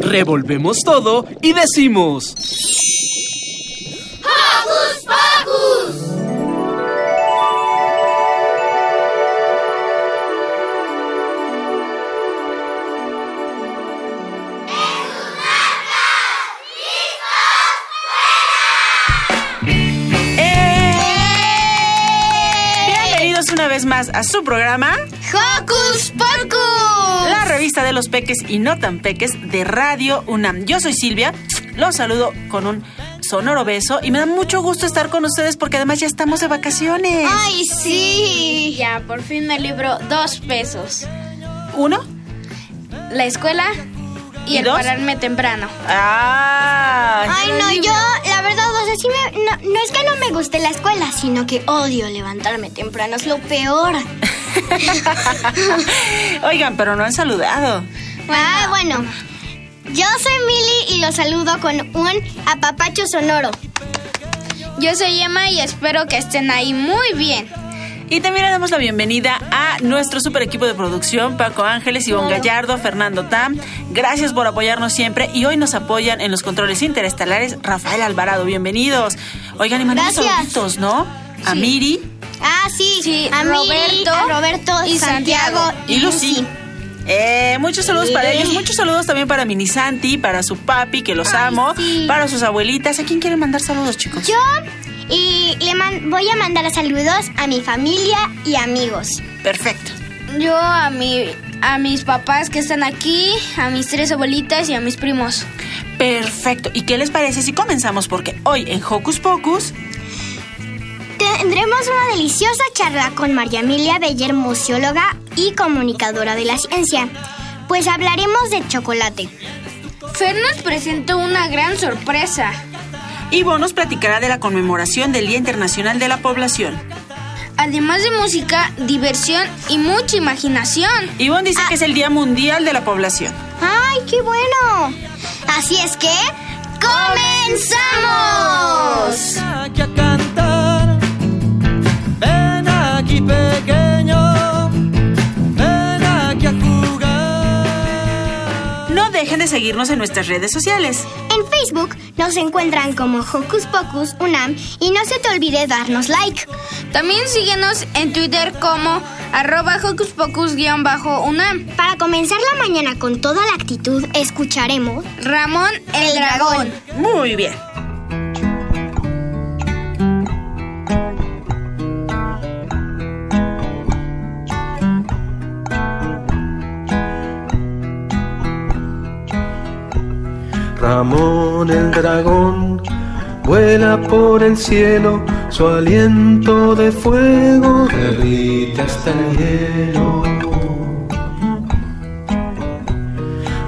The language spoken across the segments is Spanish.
Revolvemos todo y decimos... ¡Hocus Pocus! Bienvenidos una vez más a su programa ¡Hocus Pocus! La revista de los peques y no tan peques de Radio UNAM. Yo soy Silvia, los saludo con un sonoro beso y me da mucho gusto estar con ustedes porque además ya estamos de vacaciones. ¡Ay, sí! Ya, por fin me libro dos pesos. ¿Uno? La escuela y, ¿Y el dos? pararme temprano. Ah, Ay, no, yo, la verdad, o sea, sí me, no, no es que no me guste la escuela, sino que odio levantarme temprano, es lo peor. Oigan, pero no han saludado. Ah, bueno, yo soy Mili y los saludo con un apapacho sonoro. Yo soy Emma y espero que estén ahí muy bien. Y también le damos la bienvenida a nuestro super equipo de producción, Paco Ángeles, Ivonne Gallardo, Fernando Tam. Gracias por apoyarnos siempre y hoy nos apoyan en los controles interestelares Rafael Alvarado. Bienvenidos. Oigan, y mandamos saluditos, ¿no? A Miri Ah, sí, Sí, a Roberto a Roberto y Santiago, Santiago. y Lucy. Eh, muchos saludos Sí. para ellos, muchos saludos también para Mini Santi, para su papi, que los Ay, amo, sí. para sus abuelitas. ¿A quién quieren mandar saludos, chicos? Yo y le man- voy a mandar saludos a mi familia y amigos. Perfecto. Yo a mi a mis papás que están aquí, a mis tres abuelitas y a mis primos. Perfecto. ¿Y qué les parece si comenzamos? Porque hoy en Hocus Pocus Tendremos una deliciosa charla con María Emilia Beller, museóloga y comunicadora de la ciencia, pues hablaremos de chocolate. Fer nos presentó una gran sorpresa. Ivo nos platicará de la conmemoración del Día Internacional de la Población. Además de música, diversión y mucha imaginación. Ivonne dice que es el Día Mundial de la Población. ¡Ay, qué bueno! Así es que, ¡comenzamos! aquí a cantar. Ven aquí pequeño, de seguirnos en nuestras redes sociales. En Facebook nos encuentran como Hocus Pocus Unam y no se te olvide darnos like. También síguenos en Twitter como arroba hocus pocus-unam. Para comenzar la mañana con toda la actitud, escucharemos Ramón el, El dragón. Muy bien. Ramón el dragón vuela por el cielo, su aliento de fuego derrite hasta el hielo.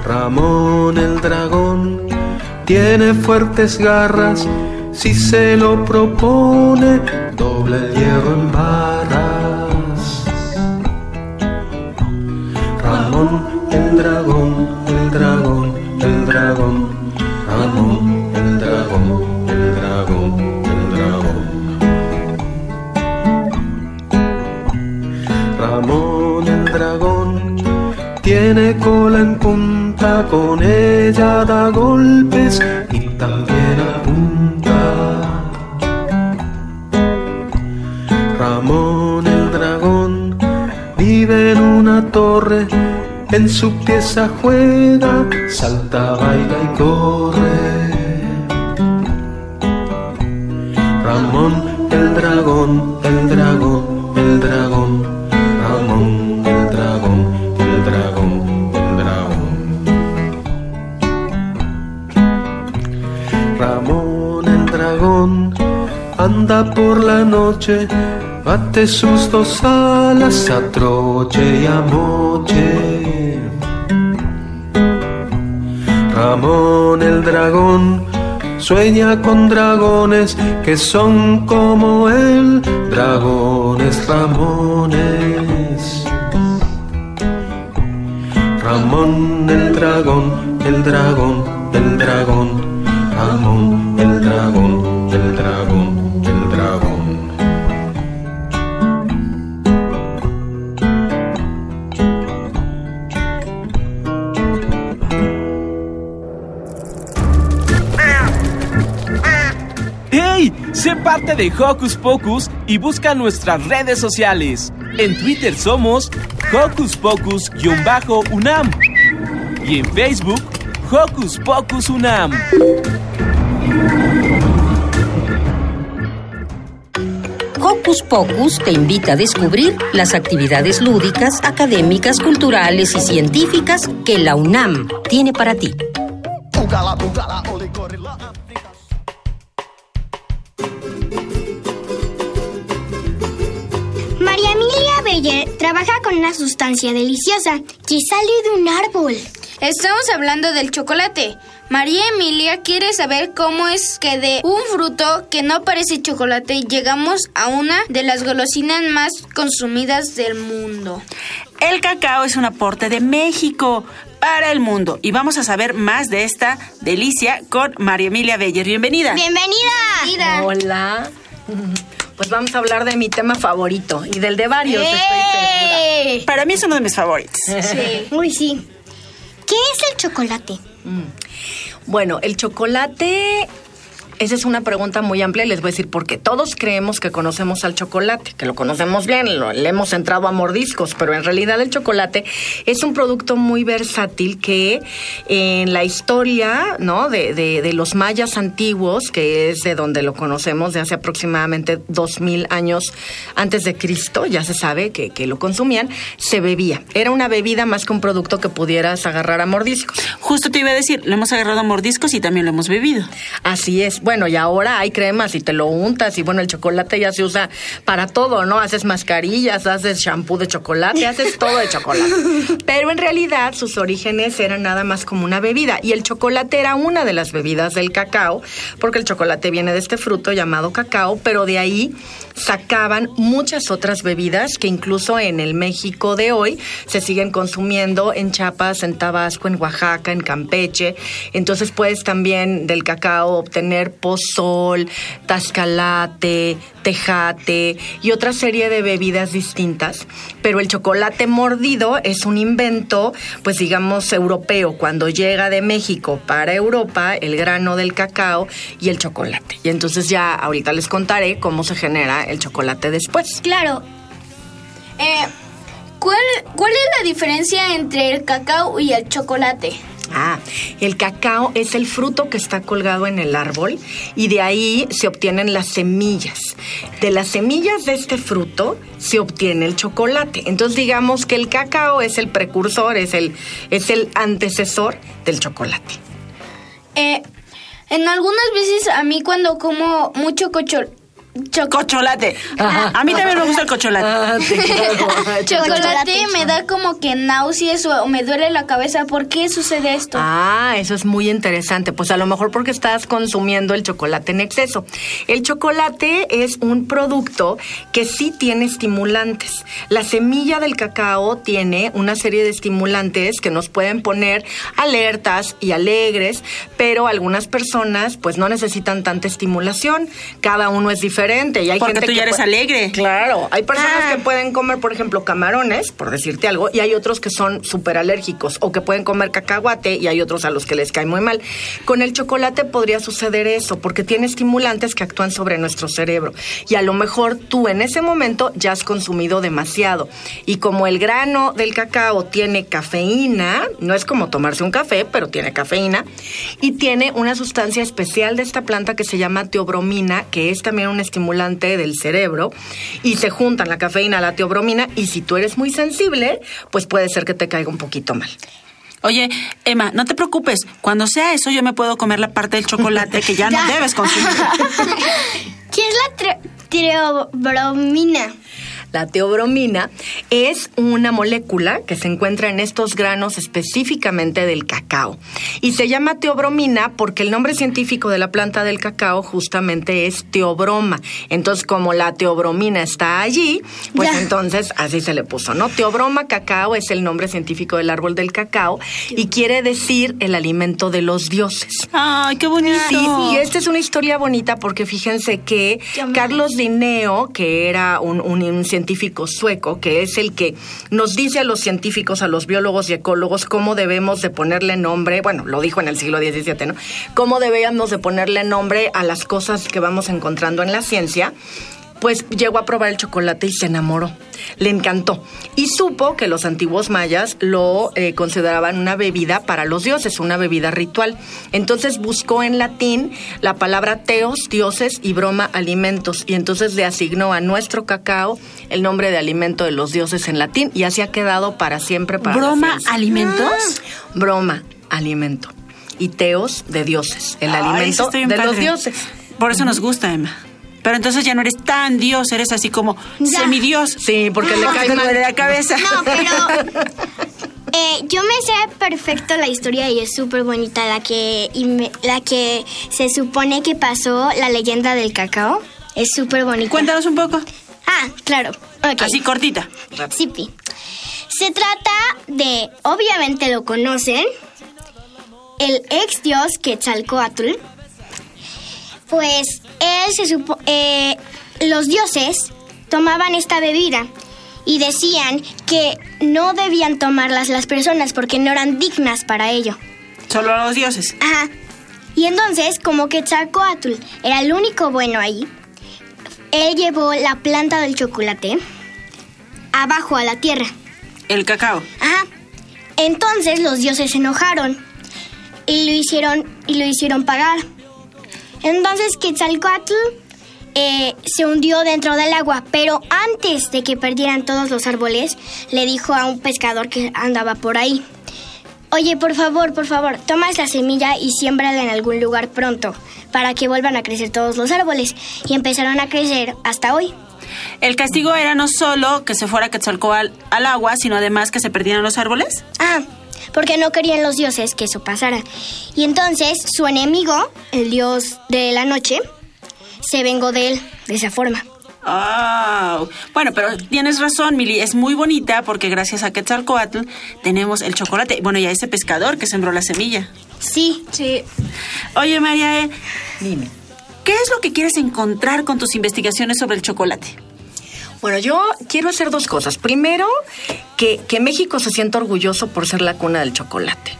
Ramón el dragón tiene fuertes garras, si se lo propone, dobla el hierro en barras. Con ella da golpes y también apunta. Ramón el dragón vive en una torre, en su pieza juega, salta, baila y corre. Ramón el dragón, el dragón, el dragón, por la noche, bate sus dos alas a troche y a moche. Ramón el dragón sueña con dragones que son como él, dragones Ramones. Ramón el dragón, el dragón, el dragón, Ramón el dragón, parte de Hocus Pocus y busca nuestras redes sociales. En Twitter somos Hocus Pocus-UNAM y en Facebook Hocus Pocus UNAM. Hocus Pocus te invita a descubrir las actividades lúdicas, académicas, culturales y científicas que la UNAM tiene para ti. Emilia Beller trabaja con una sustancia deliciosa que sale de un árbol. Estamos hablando del chocolate. María Emilia quiere saber cómo es que de un fruto que no parece chocolate llegamos a una de las golosinas más consumidas del mundo. El cacao es un aporte de México para el mundo y vamos a saber más de esta delicia con María Emilia Beller. Bienvenida. ¡Bienvenida! Hola. Pues vamos a hablar de mi tema favorito y del de varios, estoy segura. ¡Eh! Para mí es uno de mis favoritos. Sí. Uy, sí. ¿Qué es el chocolate? Bueno, el chocolate, esa es una pregunta muy amplia y les voy a decir por qué. Todos creemos que conocemos al chocolate, que lo conocemos bien, lo, le hemos entrado a mordiscos, pero en realidad el chocolate es un producto muy versátil que en la historia ¿no? de, de- de los mayas antiguos, que es de donde lo conocemos, de hace aproximadamente 2000 años antes de Cristo, ya se sabe que, que lo consumían, se bebía. Era una bebida más que un producto que pudieras agarrar a mordiscos. Justo te iba a decir, lo hemos agarrado a mordiscos y también lo hemos bebido. Así es. Bueno, y ahora hay cremas y te lo untas y bueno, el chocolate ya se usa para todo, ¿no? Haces mascarillas, haces shampoo de chocolate, haces todo de chocolate. Pero en realidad sus orígenes eran nada más como una bebida y el chocolate era una de las bebidas del cacao, porque el chocolate viene de este fruto llamado cacao, pero de ahí sacaban muchas otras bebidas que incluso en el México de hoy se siguen consumiendo en Chiapas, en Tabasco, en Oaxaca, en Campeche. Entonces puedes también del cacao obtener pozol, tascalate, tejate y otra serie de bebidas distintas. Pero el chocolate mordido es un invento, pues digamos, europeo. Cuando llega de México para Europa, el grano del cacao y el chocolate. Y entonces ya ahorita les contaré cómo se genera el chocolate después. Claro, Eh, ¿cuál, ¿Cuál es la diferencia entre el cacao y el chocolate? Ah, el cacao es el fruto que está colgado en el árbol y de ahí se obtienen las semillas. De las semillas de este fruto se obtiene el chocolate. Entonces digamos que el cacao es el precursor, es el, es el antecesor del chocolate. Eh, en algunas veces a mí cuando como mucho cocho, choco- Cocholate. A mí también me gusta el cocholate. Ah, claro. chocolate me da como que náuseas o me duele la cabeza. ¿Por qué sucede esto? Ah, eso es muy interesante. Pues a lo mejor porque estás consumiendo el chocolate en exceso. El chocolate es un producto que sí tiene estimulantes. La semilla del cacao tiene una serie de estimulantes que nos pueden poner alertas y alegres, pero algunas personas pues no necesitan tanta estimulación. Cada uno es diferente y hay Porque gente tú ya que eres alegre. Claro, hay personas Ah. que pueden comer, por ejemplo, camarones, por decirte algo, y hay otros que son súper alérgicos, o que pueden comer cacahuate, y hay otros a los que les cae muy mal. Con el chocolate podría suceder eso, porque tiene estimulantes que actúan sobre nuestro cerebro, y a lo mejor tú en ese momento ya has consumido demasiado. Y como el grano del cacao tiene cafeína, no es como tomarse un café, pero tiene cafeína, y tiene una sustancia especial de esta planta que se llama teobromina, que es también un estimulante del cerebro, y se juntan la cafeína a la teobromina, y si tú eres muy sensible, pues puede ser que te caiga un poquito mal. Oye, Emma, no te preocupes. Cuando sea eso, yo me puedo comer la parte del chocolate que ya no debes consumir. ¿qué es la teobromina? La teobromina es una molécula que se encuentra en estos granos específicamente del cacao. Y se llama teobromina porque el nombre científico de la planta del cacao justamente es teobroma. Entonces, como la teobromina está allí, pues Ya. entonces así se le puso, ¿no? Teobroma cacao es el nombre científico del árbol del cacao y quiere decir el alimento de los dioses. Ay, qué bonito. Sí, y esta es una historia bonita porque fíjense que Carlos Linneo, que era un, un- un científico sueco, que es el que nos dice a los científicos, a los biólogos y ecólogos cómo debemos de ponerle nombre, bueno, lo dijo en el siglo XVII, ¿no? Cómo debíamos de ponerle nombre a las cosas que vamos encontrando en la ciencia pues llegó a probar el chocolate y se enamoró. Le encantó. Y supo que los antiguos mayas lo eh, consideraban una bebida para los dioses, una bebida ritual. Entonces buscó en latín la palabra teos, dioses, y broma, alimentos. Y entonces le asignó a nuestro cacao el nombre de alimento de los dioses en latín y así ha quedado para siempre para ¿Broma alimentos? Broma, alimento. Y teos de dioses, el Ay, alimento de los dioses. Por eso nos gusta, Emma. Pero entonces ya no eres tan dios, eres así como Ya. semidios. Sí, porque le Porque cae mal. duele la cabeza. No, pero eh, yo me sé perfecto la historia y es súper bonita la que y me- la que se supone que pasó la leyenda del cacao. Es súper bonita. Cuéntanos un poco. Ah, claro. Así cortita. Sí, pi. Se trata de, obviamente lo conocen, el ex dios Quetzalcoatl. Pues él se supo, eh, los dioses tomaban esta bebida y decían que no debían tomarlas las personas porque no eran dignas para ello. Solo a los dioses. Ajá. Y entonces, como Quetzalcoatl era el único bueno ahí, él llevó la planta del chocolate abajo a la tierra. El cacao. Ajá. Entonces los dioses se enojaron y lo hicieron y lo hicieron pagar. Entonces Quetzalcoatl eh, se hundió dentro del agua, pero antes de que perdieran todos los árboles, le dijo a un pescador que andaba por ahí. Oye, por favor, por favor, toma esa semilla y siémbrala en algún lugar pronto, para que vuelvan a crecer todos los árboles. Y empezaron a crecer hasta hoy. El castigo era no solo que se fuera Quetzalcóatl al agua, sino además que se perdieran los árboles. Ah, porque no querían los dioses que eso pasara. Y entonces su enemigo, el dios de la noche, se vengó de él de esa forma. Ah, bueno, pero tienes razón, Mili, es muy bonita porque gracias a Quetzalcoatl tenemos el chocolate. Bueno, y a ese pescador que sembró la semilla. Sí. Sí. Oye, María, eh, Dime. ¿qué es lo que quieres encontrar con tus investigaciones sobre el chocolate? Bueno, yo quiero hacer dos cosas. Primero, que, que México se sienta orgulloso por ser la cuna del chocolate.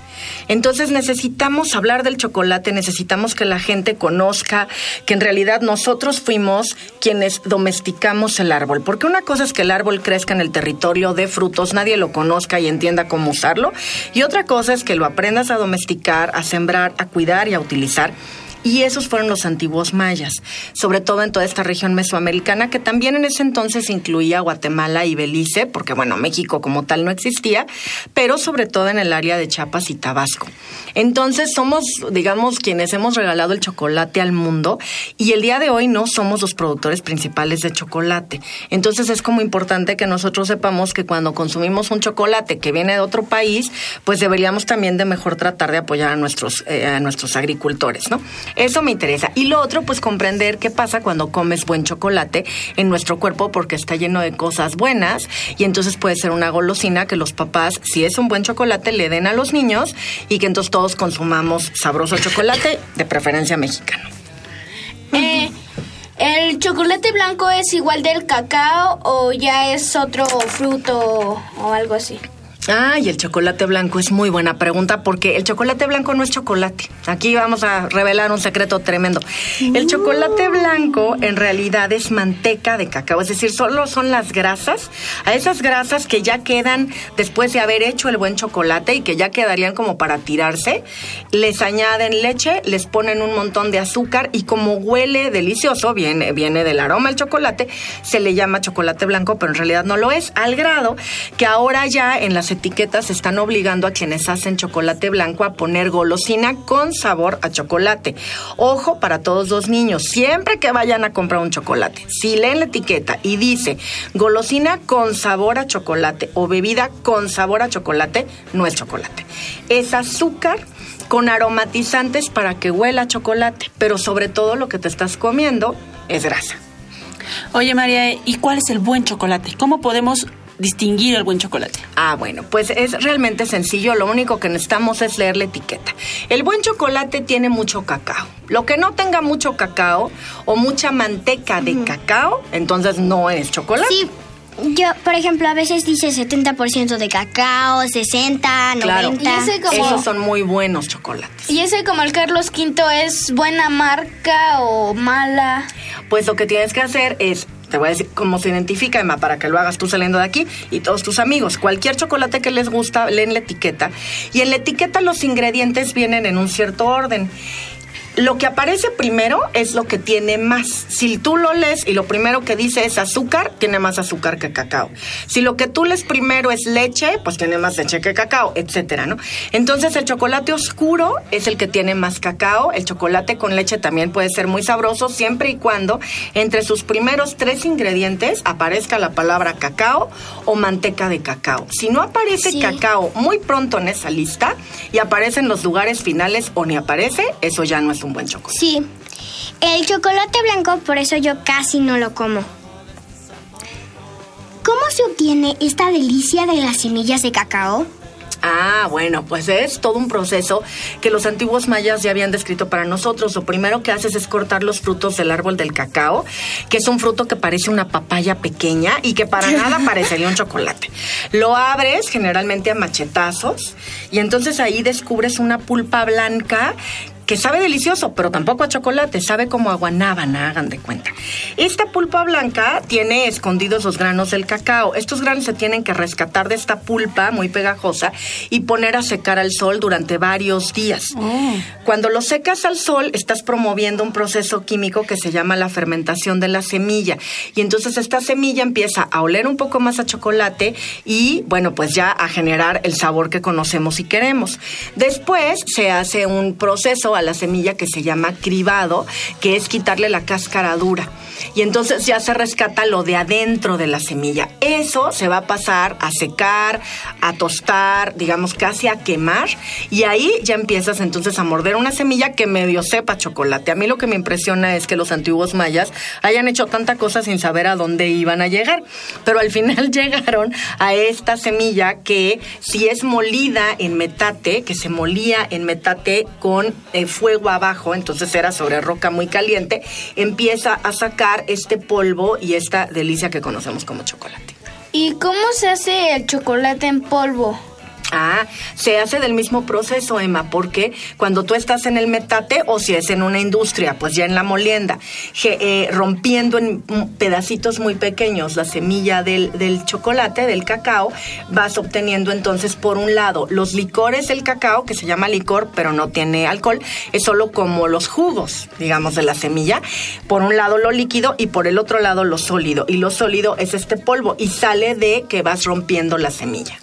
Entonces necesitamos hablar del chocolate, necesitamos que la gente conozca que en realidad nosotros fuimos quienes domesticamos el árbol. Porque una cosa es que el árbol crezca en el territorio de frutos, nadie lo conozca y entienda cómo usarlo. Y otra cosa es que lo aprendas a domesticar, a sembrar, a cuidar y a utilizar. Y esos fueron los antiguos mayas, sobre todo en toda esta región mesoamericana, que también en ese entonces incluía Guatemala y Belice, porque bueno, México como tal no existía, pero sobre todo en el área de Chiapas y Tabasco. Entonces somos, digamos, quienes hemos regalado el chocolate al mundo y el día de hoy no somos los productores principales de chocolate. Entonces es como importante que nosotros sepamos que cuando consumimos un chocolate que viene de otro país, pues deberíamos también de mejor tratar de apoyar a nuestros, eh, a nuestros agricultores, ¿no? Eso me interesa. Y lo otro, pues comprender qué pasa cuando comes buen chocolate en nuestro cuerpo porque está lleno de cosas buenas y entonces puede ser una golosina que los papás, si es un buen chocolate, le den a los niños y que entonces todos consumamos sabroso chocolate, de preferencia mexicano. Eh, ¿El chocolate blanco es igual del cacao o ya es otro fruto o algo así? Ah, y el chocolate blanco es muy buena pregunta porque el chocolate blanco no es chocolate. Aquí vamos a revelar un secreto tremendo. El chocolate blanco en realidad es manteca de cacao, es decir, solo son las grasas, a esas grasas que ya quedan después de haber hecho el buen chocolate y que ya quedarían como para tirarse, les añaden leche, les ponen un montón de azúcar y como huele delicioso, viene, viene del aroma del chocolate, se le llama chocolate blanco, pero en realidad no lo es, al grado que ahora ya en las etiquetas están obligando a quienes hacen chocolate blanco a poner golosina con sabor a chocolate. Ojo para todos los niños, siempre que vayan a comprar un chocolate, si leen la etiqueta y dice golosina con sabor a chocolate o bebida con sabor a chocolate, no es chocolate. Es azúcar con aromatizantes para que huela chocolate, pero sobre todo lo que te estás comiendo es grasa. Oye, María, ¿y cuál es el buen chocolate? ¿Cómo podemos distinguir el buen chocolate? Ah, bueno, pues es realmente sencillo, lo único que necesitamos es leer la etiqueta. El buen chocolate tiene mucho cacao. Lo que no tenga mucho cacao o mucha manteca de cacao, entonces no es chocolate. Sí, yo, por ejemplo, a veces dice 70% de cacao, 60, 90. Claro, Y ese como- esos son muy buenos chocolates. ¿Y ese como el Carlos V es buena marca o mala? Pues lo que tienes que hacer es, te voy a decir cómo se identifica, Emma, para que lo hagas tú saliendo de aquí y todos tus amigos. Cualquier chocolate que les gusta, leen la etiqueta. Y en la etiqueta los ingredientes vienen en un cierto orden. Lo que aparece primero es lo que tiene más. Si tú lo lees y lo primero que dice es azúcar, tiene más azúcar que cacao. Si lo que tú lees primero es leche, pues tiene más leche que cacao, etcétera, ¿no? Entonces el chocolate oscuro es el que tiene más cacao. El chocolate con leche también puede ser muy sabroso siempre y cuando entre sus primeros tres ingredientes aparezca la palabra cacao o manteca de cacao. Si no aparece Sí. cacao muy pronto en esa lista y aparece en los lugares finales o ni aparece, eso ya no es un buen chocolate. Sí. El chocolate blanco, por eso yo casi no lo como. ¿Cómo se obtiene esta delicia de las semillas de cacao? Ah, bueno, pues es todo un proceso que los antiguos mayas ya habían descrito para nosotros. Lo primero que haces es cortar los frutos del árbol del cacao, que es un fruto que parece una papaya pequeña y que para nada parecería un chocolate. Lo abres generalmente a machetazos y entonces ahí descubres una pulpa blanca que sabe delicioso, pero tampoco a chocolate, sabe como a guanábana, hagan de cuenta. Esta pulpa blanca tiene escondidos los granos del cacao. Estos granos se tienen que rescatar de esta pulpa muy pegajosa y poner a secar al sol durante varios días. Cuando lo secas al sol, estás promoviendo un proceso químico que se llama la fermentación de la semilla. Y entonces esta semilla empieza a oler un poco más a chocolate y, bueno, pues ya a generar el sabor que conocemos y queremos. Después se hace un proceso la semilla que se llama cribado, que es quitarle la cáscara dura. Y entonces ya se rescata lo de adentro de la semilla. Eso se va a pasar a secar, a tostar, digamos casi a quemar. Y ahí ya empiezas entonces a morder una semilla que medio sepa chocolate. A mí lo que me impresiona es que los antiguos mayas hayan hecho tanta cosa sin saber a dónde iban a llegar. Pero al final llegaron a esta semilla que si es molida en metate, que se molía en metate con fuego abajo, entonces era sobre roca muy caliente, empieza a sacar este polvo y esta delicia que conocemos como chocolate. ¿Y cómo se hace el chocolate en polvo? Ah, se hace del mismo proceso, Emma, porque cuando tú estás en el metate o si es en una industria, pues ya en la molienda, eh, rompiendo en pedacitos muy pequeños la semilla del, del chocolate, del cacao, vas obteniendo entonces por un lado los licores del cacao, que se llama licor, pero no tiene alcohol, es solo como los jugos, digamos, de la semilla. Por un lado lo líquido y por el otro lado lo sólido. Y lo sólido es este polvo y sale de que vas rompiendo la semilla.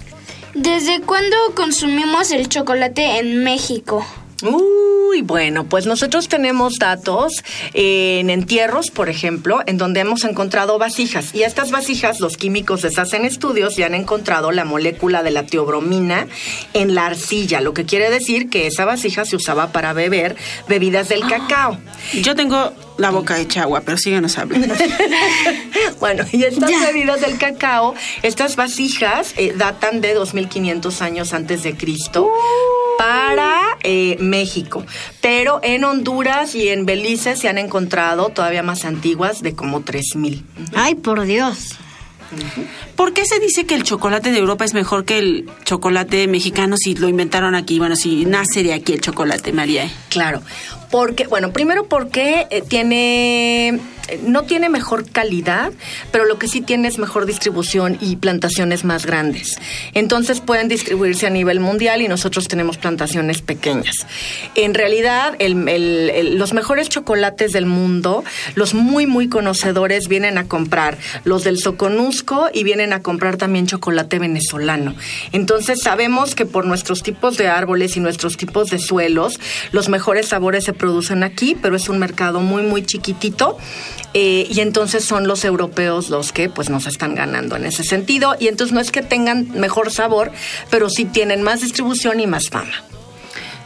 ¿Desde cuándo consumimos el chocolate en México? Uy, bueno, pues nosotros tenemos datos en entierros, por ejemplo, en donde hemos encontrado vasijas. Y a estas vasijas los químicos les hacen estudios y han encontrado la molécula de la teobromina en la arcilla, lo que quiere decir que esa vasija se usaba para beber bebidas del cacao. Yo tengo la boca hecha agua, pero síganos hablando. Bueno, y estas bebidas del cacao, estas vasijas eh, datan de 2500 años antes de Cristo para eh, México. Pero en Honduras y en Belice se han encontrado todavía más antiguas de como 3000. Ay, por Dios. ¿Por qué se dice que el chocolate de Europa es mejor que el chocolate mexicano si lo inventaron aquí? Bueno, si nace de aquí el chocolate, María. Claro, porque, bueno, primero porque eh, tiene eh, no tiene mejor calidad, pero lo que sí tiene es mejor distribución y plantaciones más grandes. Entonces pueden distribuirse a nivel mundial y nosotros tenemos plantaciones pequeñas. En realidad, el- el- el- los mejores chocolates del mundo, los muy, muy conocedores vienen a comprar los del Soconusco y vienen a comprar también chocolate venezolano. Entonces sabemos que por nuestros tipos de árboles y nuestros tipos de suelos, los mejores sabores se producen aquí, pero es un mercado muy, muy chiquitito. eh, y entonces son los europeos los que pues nos están ganando en ese sentido. Y entonces no es que tengan mejor sabor, pero sí tienen más distribución y más fama.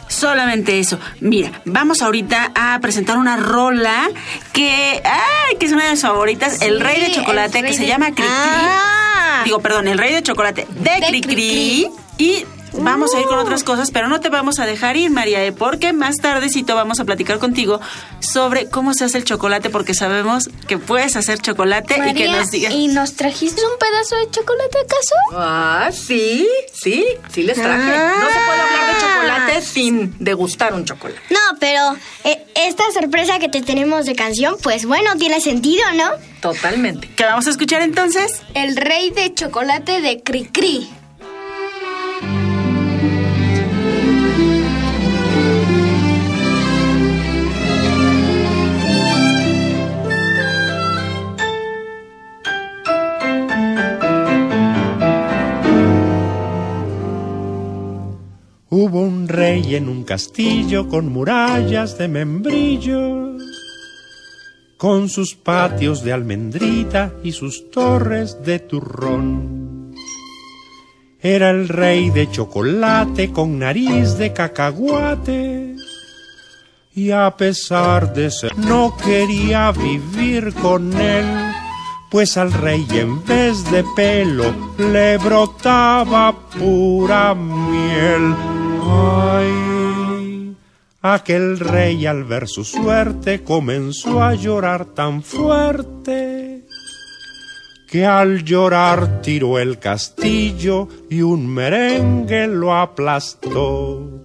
Solamente eso. Mira, vamos ahorita a presentar una rola que, ay, que es una de mis favoritas, El Rey de Chocolate, Rey que se llama Cricri. Ah. Digo, perdón, El Rey de Chocolate de, De Cricri. Cricri. Y vamos a ir con otras cosas, pero no te vamos a dejar ir, María, ¿eh? porque más tardecito vamos a platicar contigo sobre cómo se hace el chocolate, porque sabemos que puedes hacer chocolate y que nos digas. ¿y nos trajiste un pedazo de chocolate acaso? Ah, sí, sí, sí les traje. No se puede hablar de chocolate sin degustar un chocolate. No, pero eh, esta sorpresa que te tenemos de canción, pues bueno, tiene sentido, ¿no? Totalmente. ¿Qué vamos a escuchar entonces? El rey de chocolate de Cricri. Hubo un rey en un castillo con murallas de membrillo, con sus patios de almendrita y sus torres de turrón. Era el rey de chocolate con nariz de cacahuate. Y a pesar de ser, no quería vivir con él, pues al rey en vez de pelo le brotaba pura miel. Ay, aquel rey al ver su suerte comenzó a llorar tan fuerte que al llorar tiró el castillo y un merengue lo aplastó.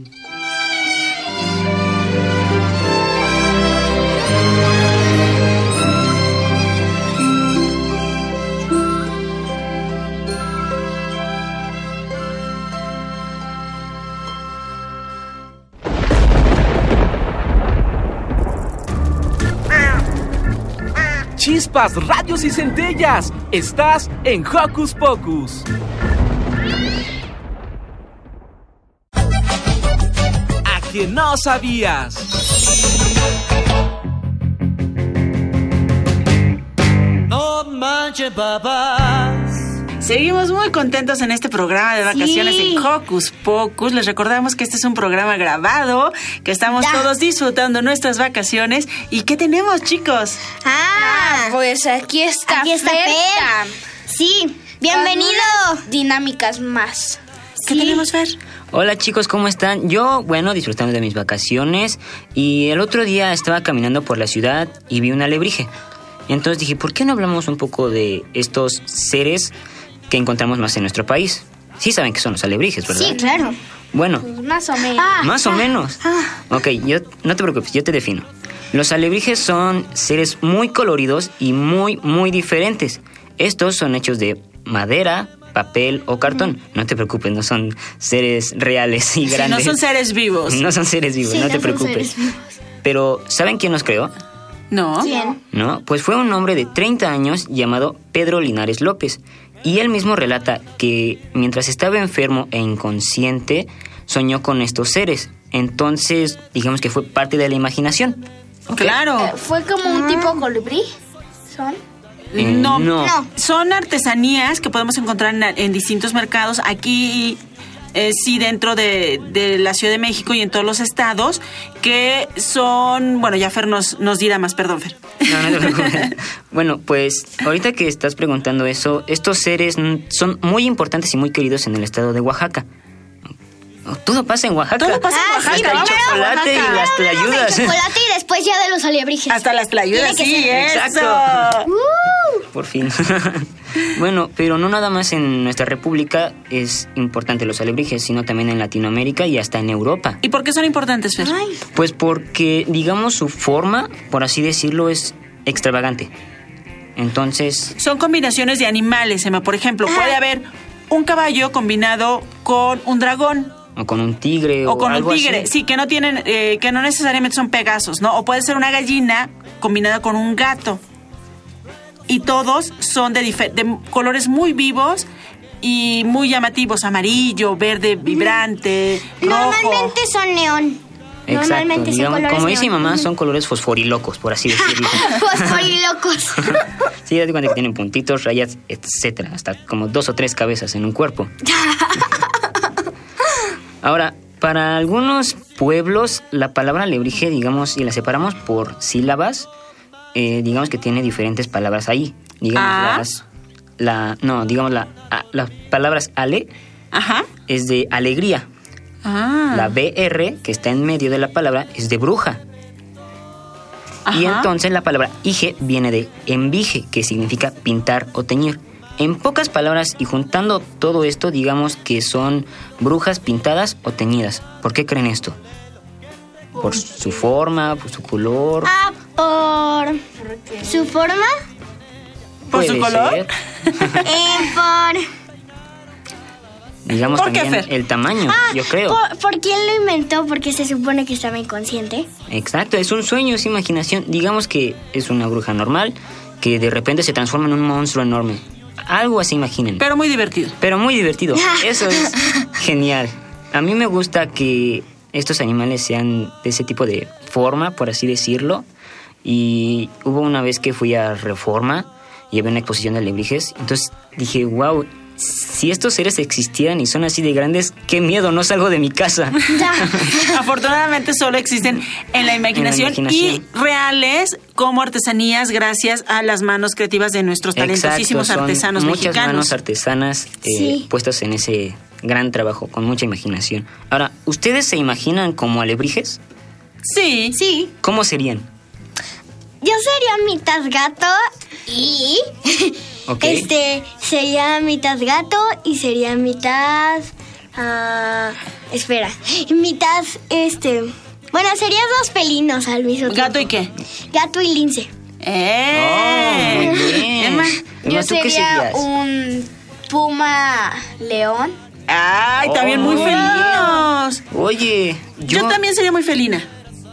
Chispas, radios y centellas. Estás en Hocus Pocus. A que no sabías. No manches, papás. Seguimos muy contentos en este programa de vacaciones Sí. en Hocus Pocus. Les recordamos que este es un programa grabado, que estamos Ya. todos disfrutando nuestras vacaciones. ¿Y qué tenemos, chicos? Ah, Pues aquí está, aquí está. Fer. Sí, bienvenido. Dinámicas más. ¿Qué tenemos, Fer? Hola chicos, ¿cómo están? Yo, bueno, disfrutando de mis vacaciones y el otro día estaba caminando por la ciudad y vi un alebrije. Entonces dije, ¿por qué no hablamos un poco de estos seres que encontramos más en nuestro país? Sí saben que son los alebrijes, ¿verdad? Sí, claro. Bueno, Pues más o menos. Ah, más o menos. Ok, yo, no te preocupes, yo te defino. Los alebrijes son seres muy coloridos y muy, muy diferentes. Estos son hechos de madera, papel o cartón. No te preocupes, no son seres reales y Sí, grandes. no son seres vivos. No son seres vivos, Sí, no no te son preocupes. seres vivos. Pero, ¿saben quién los creó? No. ¿Quién? ¿No? Pues fue un hombre de 30 años llamado Pedro Linares López. Y él mismo relata que mientras estaba enfermo e inconsciente, soñó con estos seres. Entonces, digamos que fue parte de la imaginación. Claro. Eh, ¿Fue como un tipo colibrí? ¿Son? Eh, no, no. Son artesanías que podemos encontrar en, en distintos mercados. Aquí, eh, sí, dentro de, de la Ciudad de México y en todos los estados, que son. Bueno, ya Fer nos, nos dirá más, perdón, Fer. No, no te preocupes. bueno, pues ahorita que estás preguntando eso, estos seres son muy importantes y muy queridos en el estado de Oaxaca. Todo pasa en Oaxaca. Todo pasa en Ah, Oaxaca. sí, Hasta el chocolate y las tlayudas. de chocolate y después ya de los alebrijes. Hasta las tlayudas, sí, eso. Exacto. Por fin. bueno, pero no nada más en nuestra república es importante los alebrijes, sino también en Latinoamérica y hasta en Europa. ¿Y por qué son importantes, Fer? Ay, Pues porque, digamos, su forma, por así decirlo, es extravagante. Entonces, Son combinaciones de animales, Emma. Por ejemplo, puede haber un caballo combinado con un dragón. O con un tigre o, O con un tigre, así. sí, que no tienen, eh, que no necesariamente son pegasos, ¿no? O puede ser una gallina combinada con un gato. Y todos son de, colores muy vivos y muy llamativos, amarillo, verde, vibrante, rojo. Normalmente son neón. Exacto. Normalmente son digamos, como dice mi mamá, son colores fosforilocos, por así decirlo. Fosforilocos. sí, ya te cuenta que tienen puntitos, rayas, etcétera, hasta como dos o tres cabezas en un cuerpo. Ahora, para algunos pueblos, la palabra alebrije, digamos, si la separamos por sílabas, eh, digamos que tiene diferentes palabras ahí. Digamos Ah. las. La, no, digamos la, a- las palabras ale Ajá. es de alegría. Ah. La BR, que está en medio de la palabra, es de bruja. Y entonces la palabra ige viene de envige, que significa pintar o teñir. En pocas palabras y juntando todo esto, digamos que son brujas pintadas o teñidas. ¿Por qué creen esto? ¿Por su forma, por su color? Ah, por su forma. ¿Por su color? Eh, por. Digamos ¿Por qué, también Fer? el tamaño, Ah, yo creo. Por, por quién lo inventó? Porque se supone que estaba inconsciente. Exacto, es un sueño, es imaginación. Digamos que es una bruja normal que de repente se transforma en un monstruo enorme. Algo así, imaginen. Pero muy divertido. Pero muy divertido. Eso es genial. A mí me gusta que estos animales sean de ese tipo de forma, por así decirlo. Y hubo una vez que fui a Reforma y había una exposición de alebrijes. Entonces dije, wow, si estos seres existieran y son así de grandes, qué miedo, no salgo de mi casa. Afortunadamente solo existen en la imaginación, imaginación. y reales como artesanías gracias a las manos creativas de nuestros talentosísimos Exacto, son artesanos muchas mexicanos. manos artesanas eh, Sí. puestas en ese gran trabajo, con mucha imaginación. Ahora, ¿ustedes se imaginan como alebrijes? Sí. Sí. ¿Cómo serían? Yo sería mitad gato y. Ok. Este. Sería mitad gato y sería mitad. ah, espera. Mitad. Este. Bueno, sería dos felinos al mismo tiempo. ¿Gato y qué? Gato y lince. ¡Eh! Oh, muy bien. Emma. Emma, Yo ¿tú qué sería serías? un puma león. ¡Ay, también muy Oh. felinos! Oye, Yo, yo... también sería muy felina.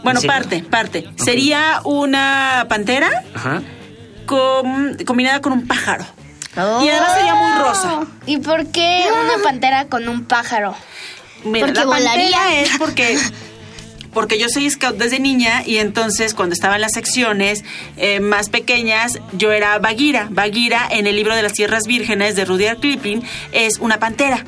Bueno, parte, parte. Sería una pantera Ajá. Com- combinada con un pájaro. Y además sería muy rosa. ¿Y por qué una pantera con un pájaro? Mira, Porque la pantera volaría. es porque porque yo soy scout desde niña y entonces cuando estaba en las secciones eh, más pequeñas yo era Bagheera. Bagheera en el libro de las tierras vírgenes de Rudyard Kipling es una pantera.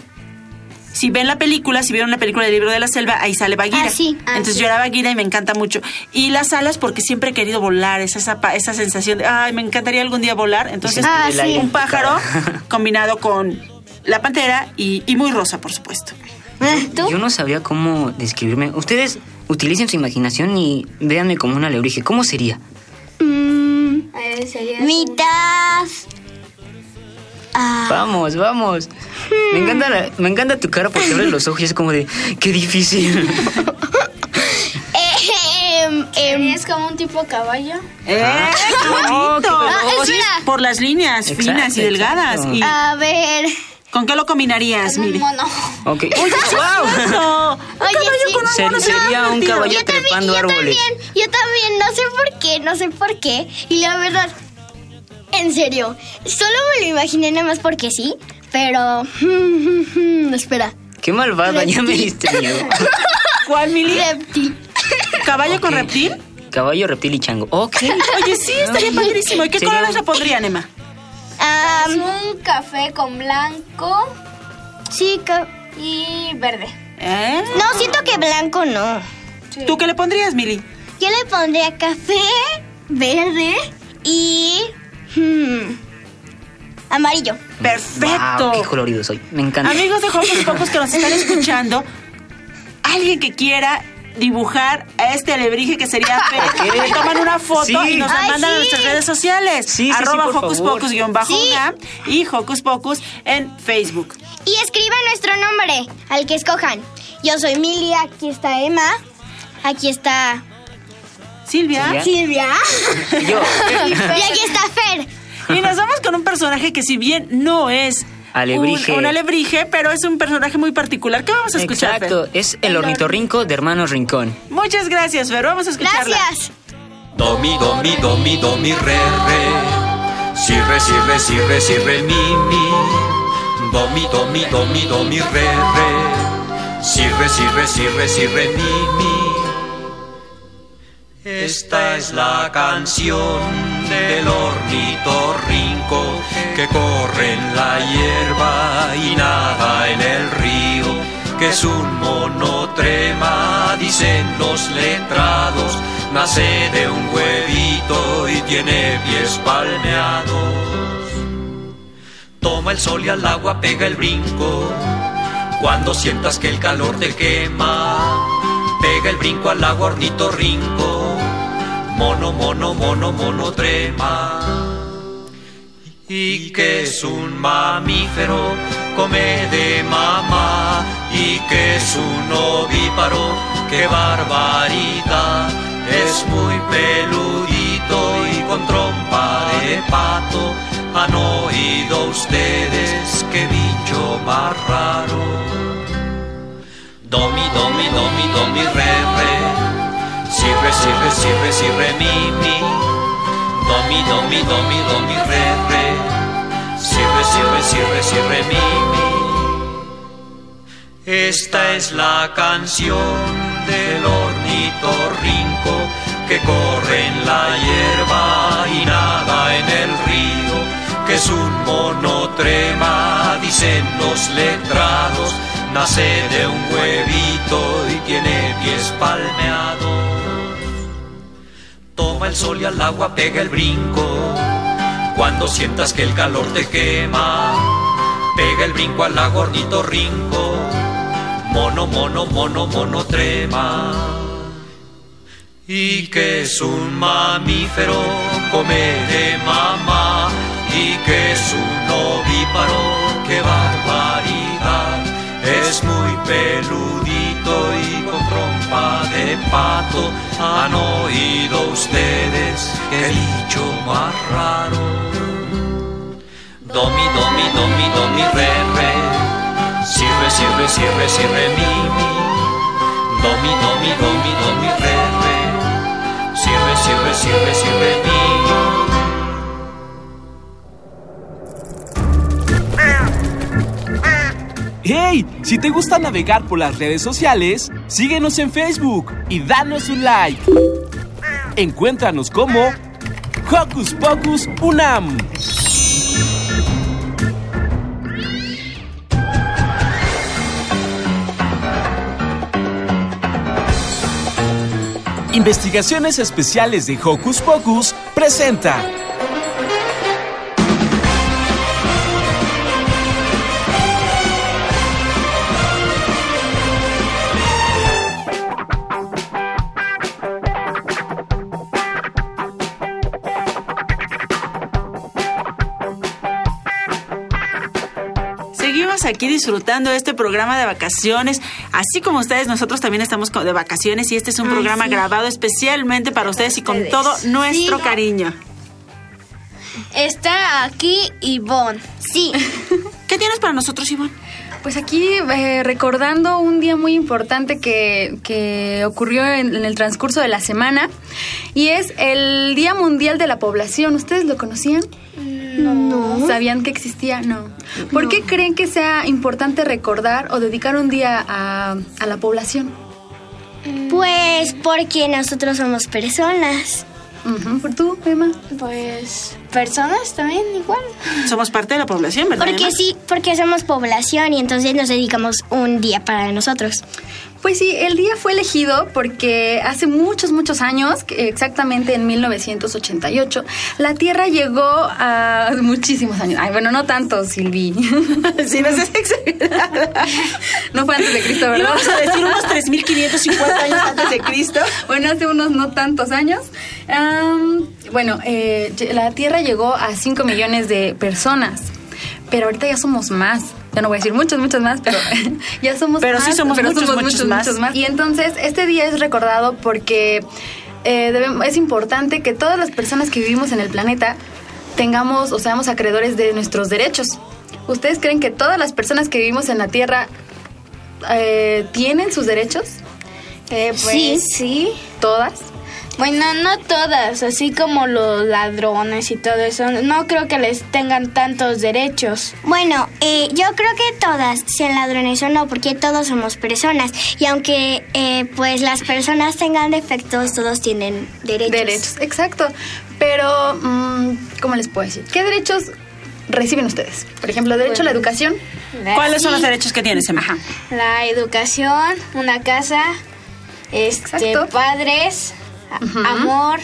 Si ven la película, si vieron la película del libro de la selva, ahí sale Bagheera. Ah, sí. Ah, Entonces sí. yo era Bagheera y me encanta mucho. Y las alas porque siempre he querido volar, es esa, pa- esa sensación de, ay, me encantaría algún día volar. Entonces, Ah, un pájaro combinado con la pantera y, y muy rosa, por supuesto. ¿Tú? Yo no sabría cómo describirme. Ustedes utilicen su imaginación y véanme como un alebrije. ¿Cómo sería? Mm, Eh, sería mitad. Ah, Vamos, vamos. Me encanta, la- me encanta tu cara porque abres los ojos y es como de, qué difícil. em, ¿Es como un tipo caballo? ¡Eh, Ah. Oh, qué veloz. Sí, por las líneas Exacto, finas y delgadas. exacto. ¿Y a ver. con qué lo combinarías, Con un mono. Ok. ¡Wow! Oye, sí. Ser- sería un caballo Yo también, trepando yo árboles. también, yo también, no sé por qué, no sé por qué. Y la verdad, en serio, solo me lo imaginé nada más porque sí, pero... espera. Qué malvada, ya me diste miedo. ¿Cuál, Mili? Reptil. ¿Caballo con reptil? Caballo, reptil y chango. Ok. Oye, sí, estaría padrísimo. ¿Y qué Sería colores le pondrían, Emma? Es un café con blanco sí, y verde. ¿Eh? no, siento que blanco no. ¿Tú qué le pondrías, Mili? Yo le pondría café, verde y... hmm, amarillo. Perfecto. Wow, qué colorido soy. Me encanta. Amigos de y Pocos que nos están escuchando, alguien que quiera dibujar a este alebrije que sería Fer, le toman una foto Sí. y nos la Ay, mandan a nuestras redes sociales. Sí, arroba Hocus. Pocus guion bajo Sí. UNAM y Hocus Pocus en Facebook. Y escriban nuestro nombre, al que escojan. Yo soy Mili, aquí está Emma, aquí está Silvia. Silvia. Yo. y aquí está Fer. Y nos vamos con un personaje que si bien no es Alebrije. Un, un alebrije, pero es un personaje muy particular. ¿Qué vamos a escuchar, Fer? Exacto, es el ornitorrinco de Hermanos Rincón. Muchas gracias, Fer. Vamos a escucharla. Gracias. Do mi do mi do mi do mi re re si re si re si re si re mi mi do mi do mi do mi do mi re re si re si re si re si re mi mi esta es la canción del ornitorrinco que corre en la hierba y nada en el río, que es un monotrema, dicen los letrados, nace de un huevito y tiene pies palmeados. Toma el sol y al agua pega el brinco, cuando sientas que el calor te quema, pega el brinco al agua ornitorrinco, mono, mono, mono, mono trema. Y que es un mamífero, come de mamá, y que es un ovíparo, qué barbaridad, es muy peludito y con trompa de pato. ¿Han oído ustedes qué bicho más raro? Domi, domi, domi, domi, re, re. Si, re, si, re, si, re, si, re, mi, mi. Domi, domi, domi, domi, re, re. Si, re, si, re, si, re, si, re, mi, mi. Esta es la canción del ornitorrinco que corre en la hierba y nada en el río, que es un monotrema, dicen los letrados, nace de un huevito y tiene pies palmeados. Toma el sol y al agua pega el brinco, cuando sientas que el calor te quema, pega el brinco al agua ornitorrinco, mono, mono, mono, mono trema. Y que es un mamífero, come de mamá, y que es un ovíparo, qué barbaridad. Es muy peludito y trompa de pato. ¿Han oído ustedes qué bicho más raro? Domi, domi, domi, domi, re, re. Si, re, si, re, mi, mi. Domi, domi, domi, domi, re, re, si, re, si, re, mi. ¡Hey! Si te gusta navegar por las redes sociales, síguenos en Facebook y danos un like. Encuéntranos como Hocus Pocus Unam. Investigaciones Especiales de Hocus Pocus presenta. Aquí disfrutando de este programa de vacaciones. Así como ustedes, nosotros también estamos de vacaciones y este es un Ay, programa sí. grabado especialmente para ustedes y con Ustedes. todo nuestro Sí. cariño. Está aquí Ivonne. Sí. ¿Qué tienes para nosotros, Ivonne? Pues aquí eh, recordando un día muy importante que, que ocurrió en, en el transcurso de la semana y es el Día Mundial de la Población. ¿Ustedes lo conocían? No. ¿Sabían que existía? No. ¿Por qué creen que sea importante recordar o dedicar un día a, a la población? Pues porque nosotros somos personas. ¿Por tú, Emma? Pues personas también igual. Somos parte de la población, ¿verdad? Porque Emma? sí, porque somos población y entonces nos dedicamos un día para nosotros. Pues sí, el día fue elegido porque hace muchos, muchos años, exactamente en 1988, la Tierra llegó a muchísimos años. Ay, bueno, no tanto, Silvi. Sí, no exagerada. No fue antes de Cristo, ¿verdad? Íbamos a decir unos 3.550 años antes de Cristo. Bueno, hace unos no tantos años. Am, bueno, eh, la Tierra llegó a 5 millones de personas. Pero ahorita ya somos más. Ya no voy a decir muchos, muchos más, pero ya somos Pero más. sí somos muchos, muchos más. Y entonces, este día es recordado porque eh, es importante que todas las personas que vivimos en el planeta tengamos o seamos acreedores de nuestros derechos. ¿Ustedes creen que todas las personas que vivimos en la Tierra eh, tienen sus derechos? Eh, pues, Sí. sí. ¿Todas? Bueno, no todas, así como los ladrones y todo eso. No creo que les tengan tantos derechos. Bueno, eh, yo creo que todas, sean ladrones o no, porque todos somos personas. Y aunque eh, pues las personas tengan defectos, todos tienen derechos. Derechos, exacto. Pero, mm, ¿cómo les puedo decir? ¿Qué derechos reciben ustedes? Por ejemplo, derecho a la educación. ¿Cuáles son los derechos que tienes, Emma? La educación, una casa, este, Exacto. padres, amor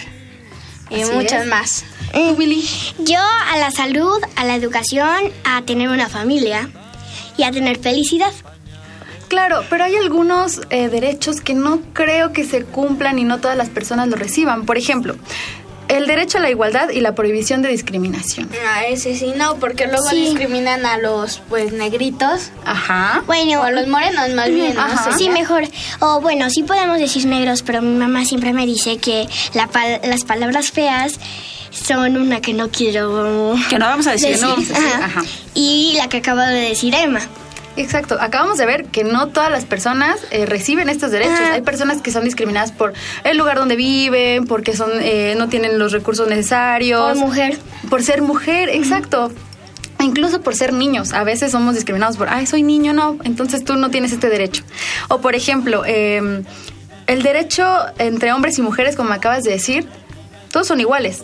y Así muchas es. más. Mm, Yo a la salud, a la educación, a tener una familia y a tener felicidad. Claro, pero hay algunos eh, derechos que no creo que se cumplan y no todas las personas lo reciban. Por ejemplo, el derecho a la igualdad y la prohibición de discriminación. A ese sí no, porque luego Sí. discriminan a los pues negritos Ajá. Bueno, o a los morenos más bien, no Ajá. sé. Sí, mejor. O bueno, sí podemos decir negros, pero mi mamá siempre me dice que la pal- las palabras feas son una que no quiero Que no vamos a decir, decir. no vamos a decir. Ajá. Ajá. Y la que acaba de decir Emma. Exacto, acabamos de ver que no todas las personas eh, reciben estos derechos. Ah. Hay personas que son discriminadas por el lugar donde viven, porque son eh, no tienen los recursos necesarios. Por mujer. Por ser mujer, exacto. Incluso por ser niños. A veces somos discriminados por, ay, soy niño, no, entonces tú no tienes este derecho. O por ejemplo, eh, el derecho entre hombres y mujeres, como acabas de decir, todos son iguales.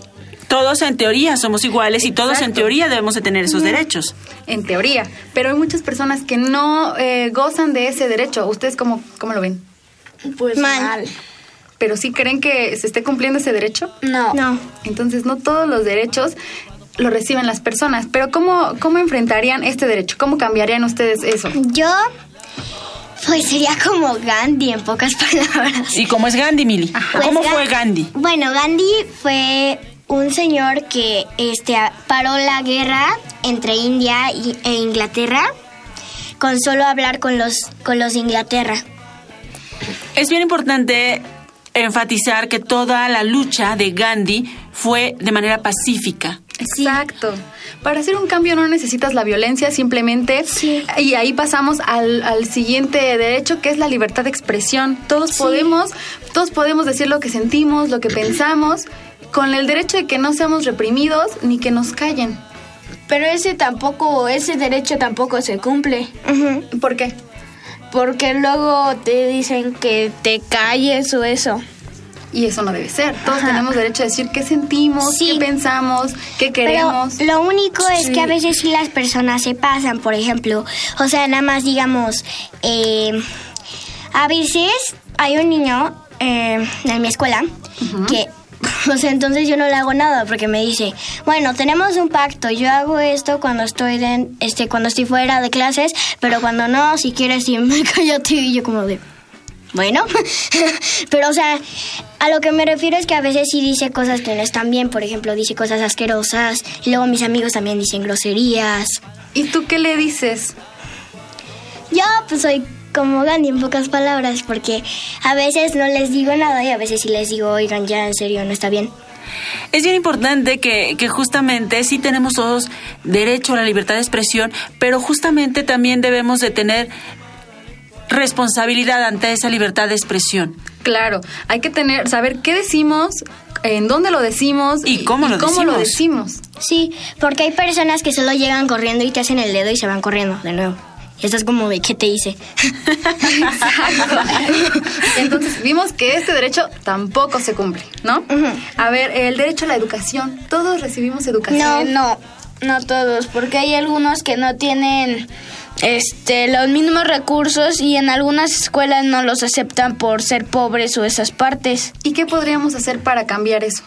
Todos en teoría somos iguales y todos en teoría debemos de tener esos derechos. En teoría. Pero hay muchas personas que no eh, gozan de ese derecho. ¿Ustedes cómo, cómo lo ven? Pues Mal. mal. ¿Pero sí creen que se esté cumpliendo ese derecho? No. No. Entonces, no todos los derechos lo reciben las personas. Pero ¿cómo, cómo enfrentarían este derecho? ¿Cómo cambiarían ustedes eso? Yo, pues sería como Gandhi en pocas palabras. ¿Y cómo es Gandhi, Mili? Pues ¿Cómo Ga- fue Gandhi? Bueno, Gandhi fue un señor que este, paró la guerra entre India y- e Inglaterra con solo hablar con los, con los de Inglaterra. Es bien importante enfatizar que toda la lucha de Gandhi fue de manera pacífica. Exacto. Para hacer un cambio no necesitas la violencia, simplemente. Y ahí pasamos al, al siguiente derecho, que es la libertad de expresión. Todos podemos, todos podemos decir lo que sentimos, lo que pensamos, con el derecho de que no seamos reprimidos ni que nos callen. Pero ese tampoco, ese derecho tampoco se cumple. ¿Por qué? Porque luego te dicen que te calles o eso. Y eso no debe ser. Todos tenemos derecho a decir qué sentimos, qué pensamos, qué queremos. Pero lo único es Sí. que a veces sí las personas se pasan, por ejemplo. O sea, nada más digamos, eh, a veces hay un niño eh, en mi escuela que, o sea, entonces yo no le hago nada porque me dice, bueno, tenemos un pacto, yo hago esto cuando estoy de, este, cuando estoy fuera de clases, pero cuando no, si quieres, sí, me cállate y yo como de... Bueno, pero o sea, a lo que me refiero es que a veces sí dice cosas que no están bien, por ejemplo, dice cosas asquerosas, y luego mis amigos también dicen groserías. ¿Y tú qué le dices? Yo pues soy como Gandhi en pocas palabras, porque a veces no les digo nada y a veces sí les digo, oigan, ya en serio, no está bien. Es bien importante que, que justamente sí tenemos todos derecho a la libertad de expresión, pero justamente también debemos de tener responsabilidad ante esa libertad de expresión. Claro, hay que tener, saber qué decimos, en dónde lo decimos y cómo, lo, cómo lo decimos. decimos. Sí, porque hay personas que solo llegan corriendo y te hacen el dedo y se van corriendo de nuevo. Estás como de, ¿qué te hice? Entonces vimos que este derecho tampoco se cumple, ¿no? A ver, el derecho a la educación. Todos recibimos educación. Eh, no, no todos, porque hay algunos que no tienen este los mismos recursos y en algunas escuelas no los aceptan por ser pobres o esas partes. ¿Y qué podríamos hacer para cambiar eso?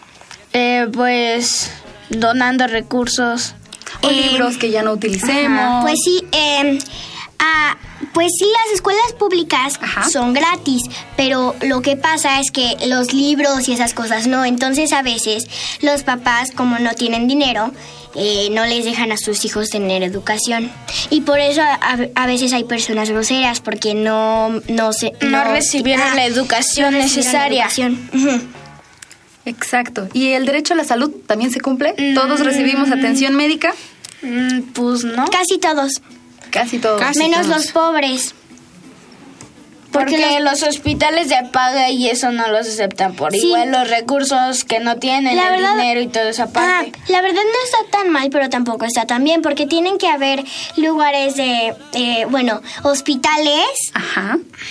Eh, pues donando recursos. O libros que ya no utilicemos. Pues sí, eh, ah, pues sí, las escuelas públicas son gratis, pero lo que pasa es que los libros y esas cosas no. Entonces a veces los papás, como no tienen dinero, eh, no les dejan a sus hijos tener educación. Y por eso a, a veces hay personas groseras, porque no, no, se, No recibieron la educación no recibieron la necesaria. educación. Ujú. Exacto. ¿Y el derecho a la salud también se cumple? ¿Todos recibimos atención médica? pues no. Casi todos. Casi todos. Menos los pobres. Porque, los hospitales de paga y eso no los aceptan por Sí. igual los recursos que no tienen, La el verdad- dinero y toda esa parte. Ah, la verdad no está tan mal, pero tampoco está tan bien, porque tienen que haber lugares de, eh, bueno, hospitales,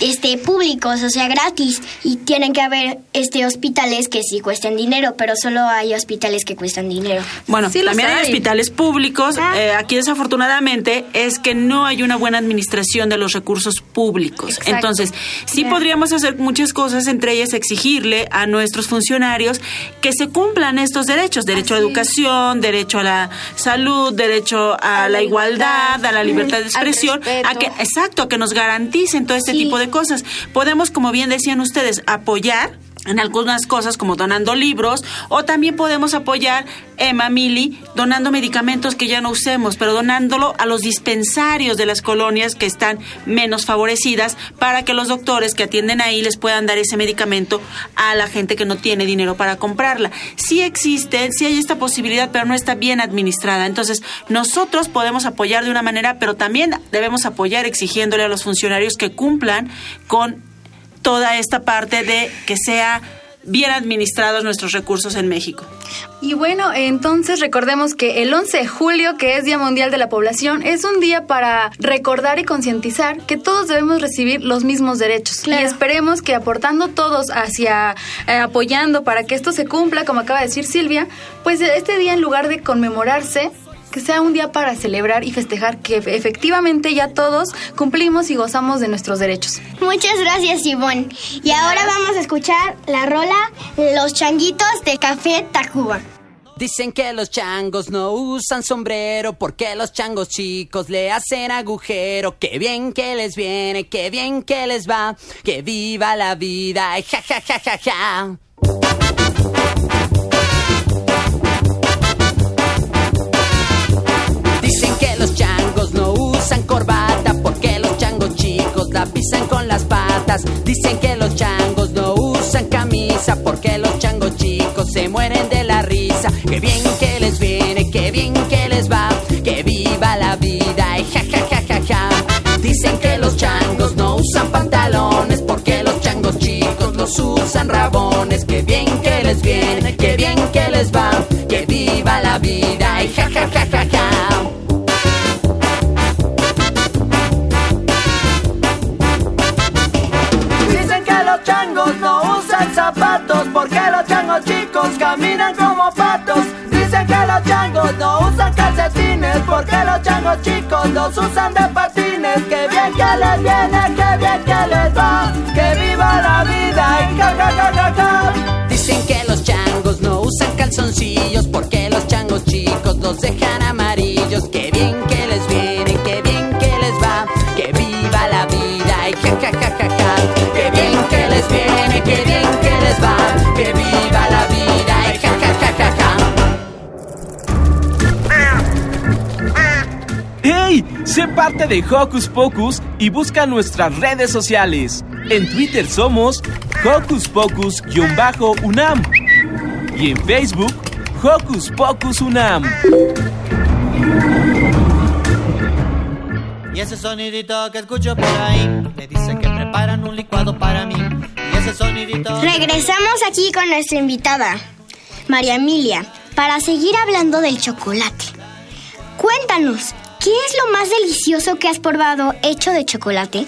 este, públicos, o sea, gratis, y tienen que haber, este, hospitales que sí cuesten dinero, pero solo hay hospitales que cuestan dinero. Bueno, Sí los también hay hay. hospitales públicos. Eh, aquí desafortunadamente es que no hay una buena administración de los recursos públicos. Exacto. Entonces, sí podríamos hacer muchas cosas, entre ellas exigirle a nuestros funcionarios que se cumplan estos derechos. Derecho a educación, derecho a la salud, derecho a, la igualdad, a la libertad de expresión. A que, exacto, a que nos garanticen todo este tipo de cosas. Podemos, como bien decían ustedes, apoyar en algunas cosas como donando libros o también podemos apoyar Emma Mili donando medicamentos que ya no usemos pero donándolo a los dispensarios de las colonias que están menos favorecidas para que los doctores que atienden ahí les puedan dar ese medicamento a la gente que no tiene dinero para comprarla. Sí existe sí hay esta posibilidad pero no está bien administrada. Entonces nosotros podemos apoyar de una manera pero también debemos apoyar exigiéndole a los funcionarios que cumplan con toda esta parte de que sea bien administrados nuestros recursos en México. Y bueno, entonces recordemos que el 11 de julio, que es Día Mundial de la Población, es un día para recordar y concientizar que todos debemos recibir los mismos derechos. Y esperemos que aportando todos hacia eh, apoyando para que esto se cumpla, como acaba de decir Silvia, pues este día en lugar de conmemorarse, que sea un día para celebrar y festejar que efectivamente ya todos cumplimos y gozamos de nuestros derechos. Muchas gracias, Ivonne. Y ahora vamos a escuchar la rola Los Changuitos de Café Tacuba. Dicen que los changos no usan sombrero porque los changos chicos le hacen agujero. Qué bien que les viene, qué bien que les va, que viva la vida, ja ja ja ja ja. Dicen que los changos no usan camisa porque los changos chicos se mueren de la risa. Qué bien que les viene, qué bien que les va, que viva la vida, y ja ja ja ja ja. Dicen que los changos no usan pantalones porque los changos chicos los usan rabones. Qué bien que les viene, qué bien que les va, como patos. Dicen que los changos no usan calcetines, porque los changos chicos los usan de patines. Que bien que les viene, que bien que les va, que viva la vida y ja ja ja. Dicen que los changos no usan calzoncillos porque los changos chicos los dejan amarillos. Parte de Hocus Pocus y busca nuestras redes sociales. En Twitter somos Hocus Pocus-UNAM y en Facebook Hocus Pocus UNAM. Y ese sonidito que escucho por ahí me dice que preparan un licuado para mí. Y ese sonidito. Regresamos aquí con nuestra invitada, María Emilia, para seguir hablando del chocolate. Cuéntanos, ¿qué es lo más delicioso que has probado hecho de chocolate?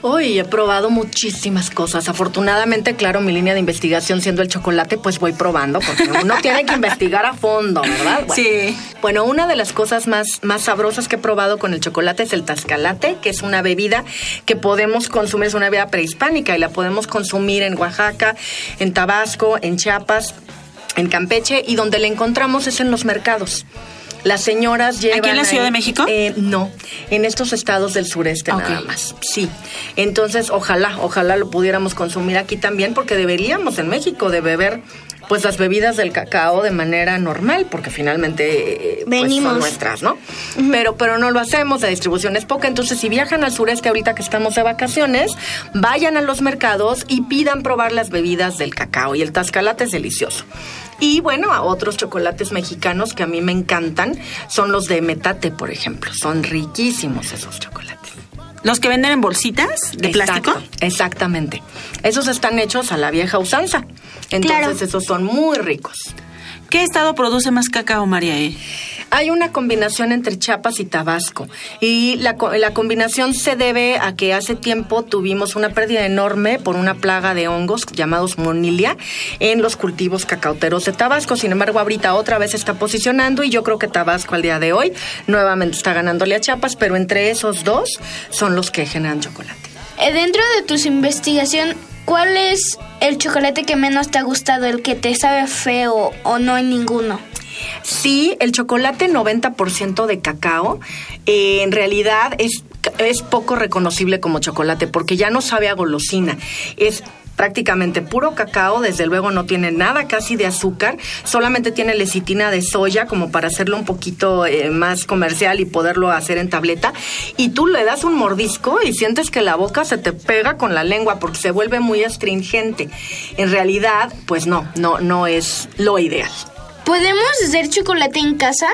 Hoy he probado muchísimas cosas. Afortunadamente, claro, mi línea de investigación siendo el chocolate, pues voy probando, porque uno tiene que investigar a fondo, ¿verdad? Bueno, Sí. Bueno, una de las cosas más, más sabrosas que he probado con el chocolate es el tascalate, que es una bebida que podemos consumir, es una bebida prehispánica y la podemos consumir en Oaxaca, en Tabasco, en Chiapas, en Campeche y donde la encontramos es en los mercados. Las señoras llevan... ¿Aquí en la Ciudad ahí- de México? Eh, no, en estos estados del sureste Ok. nada más. Sí. Entonces, ojalá, ojalá lo pudiéramos consumir aquí también, porque deberíamos en México de beber pues las bebidas del cacao de manera normal, porque finalmente eh, pues, son nuestras, ¿no? Pero, pero no lo hacemos, la distribución es poca. Entonces, si viajan al sureste ahorita que estamos de vacaciones, vayan a los mercados y pidan probar las bebidas del cacao. Y el tascalate es delicioso. Y bueno, a otros chocolates mexicanos que a mí me encantan son los de metate, por ejemplo. Son riquísimos esos chocolates. ¿Los que venden en bolsitas de Exacto, plástico? Exactamente. Esos están hechos a la vieja usanza. Entonces, Claro. esos son muy ricos. ¿Qué estado produce más cacao, María? E? Hay una combinación entre Chiapas y Tabasco y la, la combinación se debe a que hace tiempo tuvimos una pérdida enorme por una plaga de hongos llamados monilia en los cultivos cacauteros de Tabasco. Sin embargo, ahorita otra vez se está posicionando y yo creo que Tabasco al día de hoy nuevamente está ganándole a Chiapas, pero entre esos dos son los que generan chocolate. Eh, Dentro de tus investigación, ¿cuál es el chocolate que menos te ha gustado, el que te sabe feo o no hay ninguno? Sí, el chocolate 90% de cacao eh, en realidad es, es poco reconocible como chocolate porque ya no sabe a golosina. Es prácticamente puro cacao, desde luego no tiene nada casi de azúcar, solamente tiene lecitina de soya como para hacerlo un poquito eh, más comercial y poderlo hacer en tableta. Y tú le das un mordisco y sientes que la boca se te pega con la lengua porque se vuelve muy astringente. En realidad, pues no, no, no es lo ideal. ¿Podemos hacer chocolate en casa?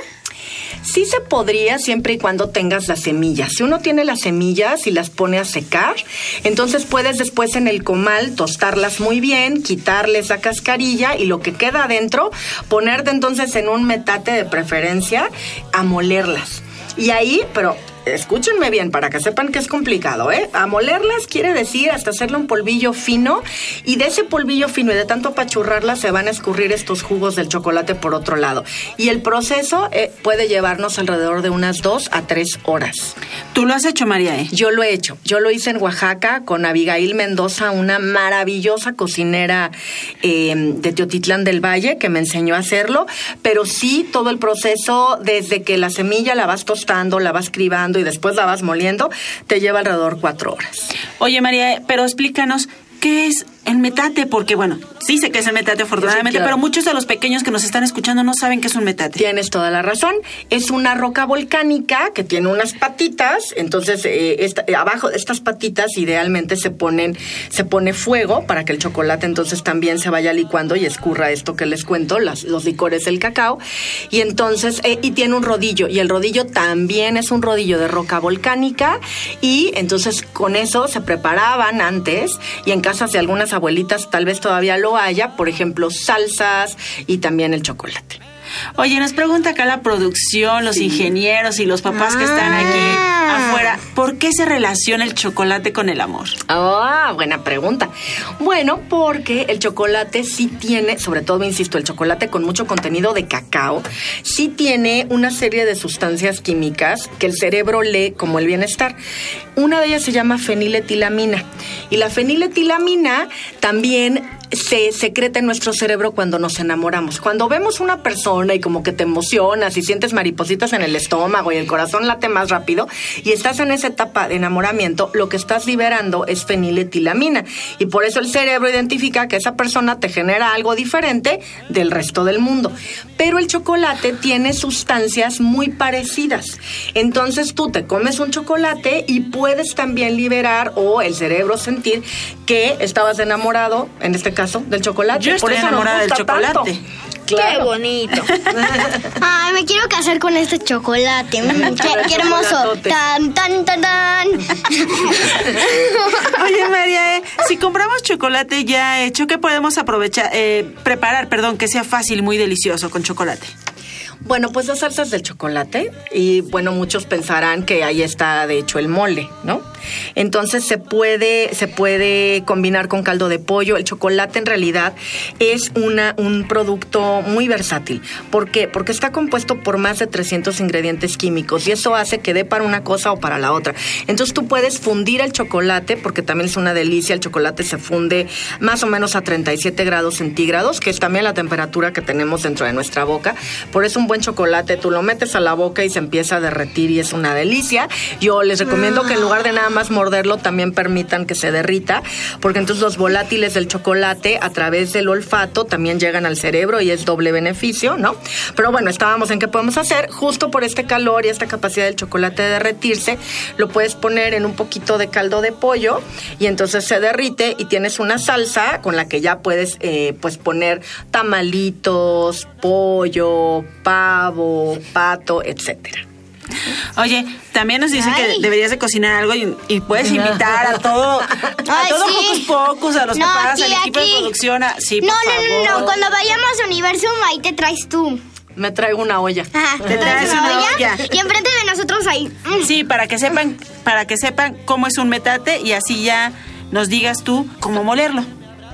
Sí se podría siempre y cuando tengas las semillas. Si uno tiene las semillas y las pone a secar, entonces puedes después en el comal tostarlas muy bien, quitarles la cascarilla y lo que queda adentro, ponerte entonces en un metate de preferencia a molerlas. Y ahí, pero escúchenme bien para que sepan que es complicado, ¿eh? A molerlas quiere decir hasta hacerle un polvillo fino y de ese polvillo fino y de tanto apachurrarlas se van a escurrir estos jugos del chocolate por otro lado. Y el proceso eh, puede llevarnos alrededor de unas dos a tres horas. ¿Tú lo has hecho, María? E? Yo lo he hecho. Yo lo hice en Oaxaca con Abigail Mendoza, una maravillosa cocinera eh, de Teotitlán del Valle que me enseñó a hacerlo. Pero sí, todo el proceso, desde que la semilla la vas tostando, la vas cribando y después la vas moliendo, te lleva alrededor cuatro horas. Oye, María, pero explícanos, ¿qué es el metate? Porque, bueno, sí sé que es el metate afortunadamente, claro. pero muchos de los pequeños que nos están escuchando no saben qué es un metate. Tienes toda la razón. Es una roca volcánica que tiene unas patitas. Entonces, eh, esta- eh, abajo de estas patitas idealmente se ponen, se pone fuego para que el chocolate entonces también se vaya licuando y escurra esto que les cuento, las- los licores del cacao. Y entonces, eh, y tiene un rodillo. Y el rodillo también es un rodillo de roca volcánica. Y entonces con eso se preparaban antes. Y en casas de algunas abuelitas tal vez todavía lo haya. Por ejemplo, salsas y también el chocolate. Oye, nos pregunta acá la producción, los ingenieros y los papás que están aquí Ah. afuera, ¿por qué se relaciona el chocolate con el amor? Ah, buena pregunta. Bueno, porque el chocolate sí tiene, sobre todo, insisto, el chocolate con mucho contenido de cacao, sí tiene una serie de sustancias químicas que el cerebro lee como el bienestar. Una de ellas se llama feniletilamina. Y la feniletilamina también se secreta en nuestro cerebro cuando nos enamoramos. Cuando vemos una persona y como que te emocionas y sientes maripositas en el estómago y el corazón late más rápido y estás en esa etapa de enamoramiento, lo que estás liberando es feniletilamina y por eso el cerebro identifica que esa persona te genera algo diferente del resto del mundo. Pero el chocolate tiene sustancias muy parecidas. Entonces tú te comes un chocolate y puedes también liberar o el cerebro sentir que estabas enamorado, en este caso, del chocolate. Yo estoy Por eso nos enamorada del tanto. chocolate. Claro. Qué bonito. Ay, me quiero casar con este chocolate. Mm, qué, qué hermoso. Tan, tan, tan, tan. Oye, María, eh, si compramos chocolate ya hecho, ¿qué podemos aprovechar, eh, preparar, perdón, que sea fácil muy delicioso con chocolate? Bueno, pues las salsas del chocolate y bueno, muchos pensarán que ahí está de hecho el mole, ¿no? Entonces se puede se puede combinar con caldo de pollo. El chocolate en realidad es una un producto muy versátil. ¿Por qué? Porque está compuesto por más de 300 ingredientes químicos y eso hace que dé para una cosa o para la otra. Entonces tú puedes fundir el chocolate porque también es una delicia. El chocolate se funde más o menos a 37 grados centígrados, que es también la temperatura que tenemos dentro de nuestra boca. Por eso buen chocolate tú lo metes a la boca y se empieza a derretir y es una delicia. Yo les recomiendo que en lugar de nada más morderlo también permitan que se derrita, porque entonces los volátiles del chocolate a través del olfato también llegan al cerebro y es doble beneficio, ¿no? Pero bueno, estábamos en qué podemos hacer. Justo por este calor y esta capacidad del chocolate de derretirse, lo puedes poner en un poquito de caldo de pollo y entonces se derrite y tienes una salsa con la que ya puedes eh, pues poner tamalitos, pollo, pavo, pato, etcétera. Oye, también nos dicen Ay. que deberías de cocinar algo y, y puedes invitar a todo, a Ay, todo sí. Hocus Pocus, a los No, papás, aquí, al equipo de producción. a- sí, no, por no, no, favor. no. Cuando vayamos a Universum, ahí te traes tú. Me traigo una olla. Ajá, Te traes una olla. Y enfrente de nosotros ahí. Sí, para que sepan, para que sepan cómo es un metate y así ya nos digas tú cómo molerlo.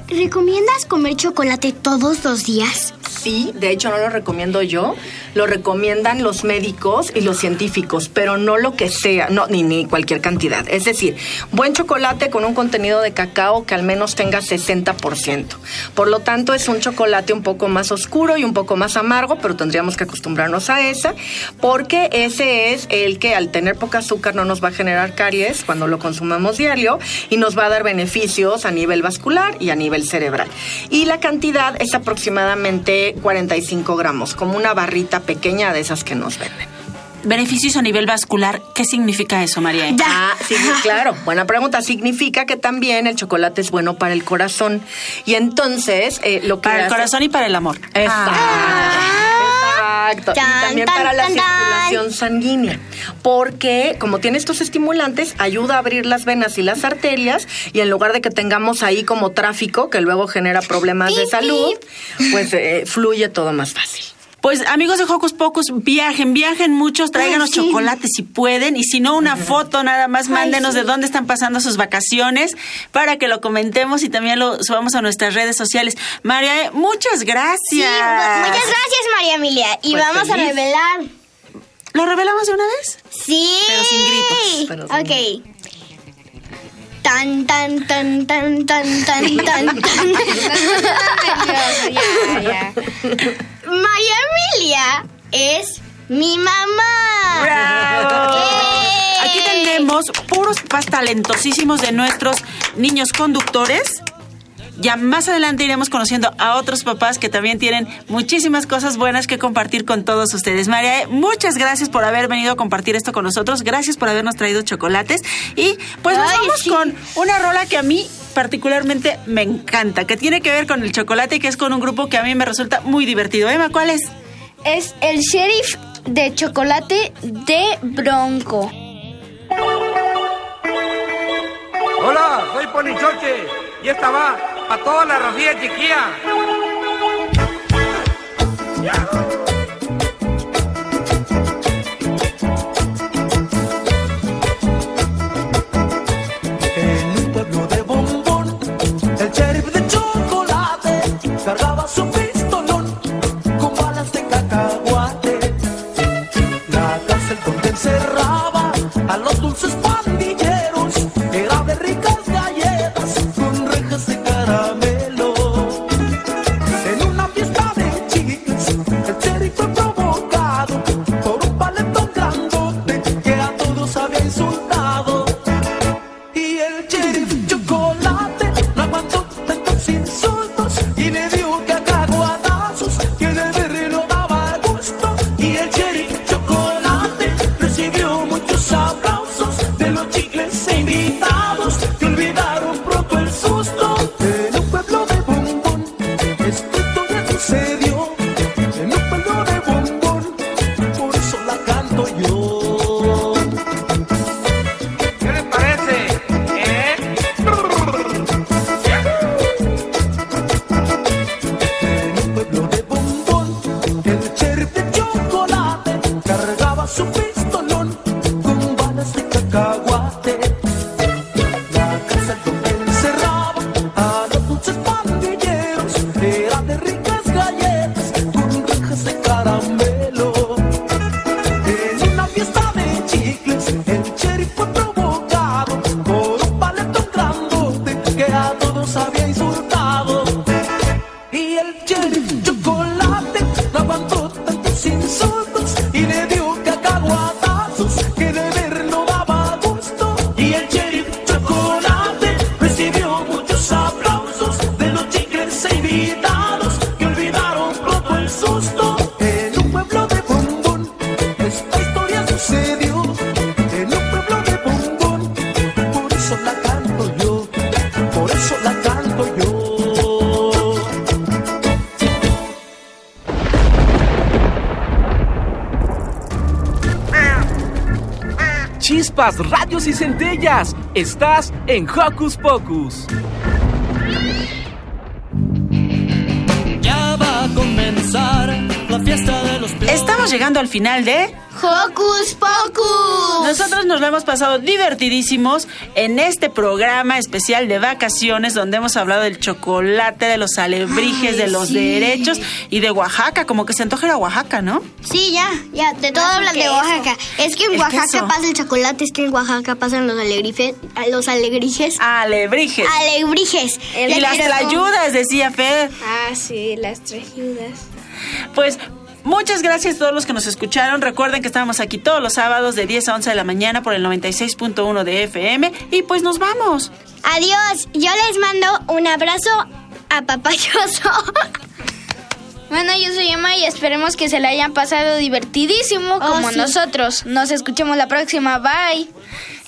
¿Recomiendas comer chocolate todos los días? Sí, de hecho no lo recomiendo yo, lo recomiendan los médicos y los científicos, pero no lo que sea, no, ni, ni cualquier cantidad. Es decir, buen chocolate con un contenido de cacao que al menos tenga 60%. Por lo tanto, es un chocolate un poco más oscuro y un poco más amargo, pero tendríamos que acostumbrarnos a ese, porque ese es el que al tener poca azúcar no nos va a generar caries cuando lo consumamos diario y nos va a dar beneficios a nivel vascular y a nivel cerebral. Y la cantidad es aproximadamente 45 gramos, como una barrita pequeña de esas que nos venden. Beneficios a nivel vascular, ¿qué significa eso, María? Ah, sí, claro. Buena pregunta. Significa que también el chocolate es bueno para el corazón. Y entonces, eh, lo que Para el corazón y para el amor. Exacto. Exacto. Tan, y también tan, para la tan, tan. circulación sanguínea. Porque como tiene estos estimulantes, ayuda a abrir las venas y las arterias. Y en lugar de que tengamos ahí como tráfico, que luego genera problemas de salud, pues eh, fluye todo más fácil. Pues amigos de Hocus Pocus, viajen, viajen muchos, tráiganos sí. chocolates si pueden, y si no, una foto nada más, mándenos de dónde están pasando sus vacaciones para que lo comentemos y también lo subamos a nuestras redes sociales. María, muchas gracias. Sí, mu- muchas gracias, María Emilia. Y Pues vamos a revelar. ¿Lo revelamos de una vez? Sí. Pero sin gritos. Pero sin ok. Tan, tan, tan, tan, tan, tan, tan, tan. María Emilia es mi mamá. ¡Bravo! ¡Eh! Aquí tenemos puros papás talentosísimos de nuestros niños conductores. Ya más adelante iremos conociendo a otros papás que también tienen muchísimas cosas buenas que compartir con todos ustedes. María, eh, muchas gracias por haber venido a compartir esto con nosotros. Gracias por habernos traído chocolates. Y pues nos Ay, vamos sí. con una rola que a mí particularmente me encanta, que tiene que ver con el chocolate y que es con un grupo que a mí me resulta muy divertido. Emma, ¿cuál es? Es el sheriff de chocolate de Bronco. Hola, soy Ponichoche y esta va para toda la racía chiquilla. En un pueblo de bombón, el sheriff de chocolate cargaba su pistolón con balas de cacahuate. La cárcel donde encerraba a los dulces Chispas, radios y centellas. Estás en Hocus Pocus. Ya va a comenzar la fiesta de los Estamos llegando al final de Hocus Pocus. Nosotros nos lo hemos pasado divertidísimos en este programa especial de vacaciones donde hemos hablado del chocolate, de los alebrijes, Ay, de los sí. derechos y de Oaxaca, como que se antoja ir a Oaxaca, ¿no? Sí, ya, ya, de todo Más hablan de. Oaxaca. Es que en El Oaxaca queso. pasa el chocolate, es que en Oaxaca pasan los alebrijes, los alebrijes. Alebrijes. Alebrijes. Y las tlayudas, decía Fer. Ah, sí, las trayudas. Pues muchas gracias a todos los que nos escucharon. Recuerden que estamos aquí todos los sábados de 10 a 11 de la mañana por el 96.1 de FM. Y pues nos vamos. Adiós, yo les mando un abrazo apapachoso. Bueno, yo soy Emma y esperemos que se la hayan pasado divertidísimo como sí. nosotros. Nos escuchemos la próxima. Bye.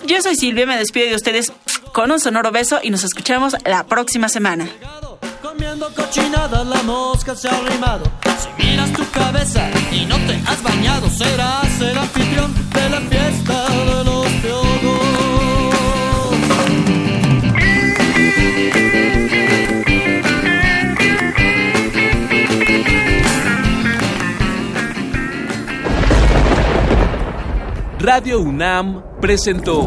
Yo soy Silvia, me despido de ustedes con un sonoro beso y nos escuchamos la próxima semana. Comiendo cochinadas, la mosca se ha arrimado. Si miras tu cabeza y no te has bañado, serás el anfitrión de la fiesta de los piojos. Radio UNAM presentó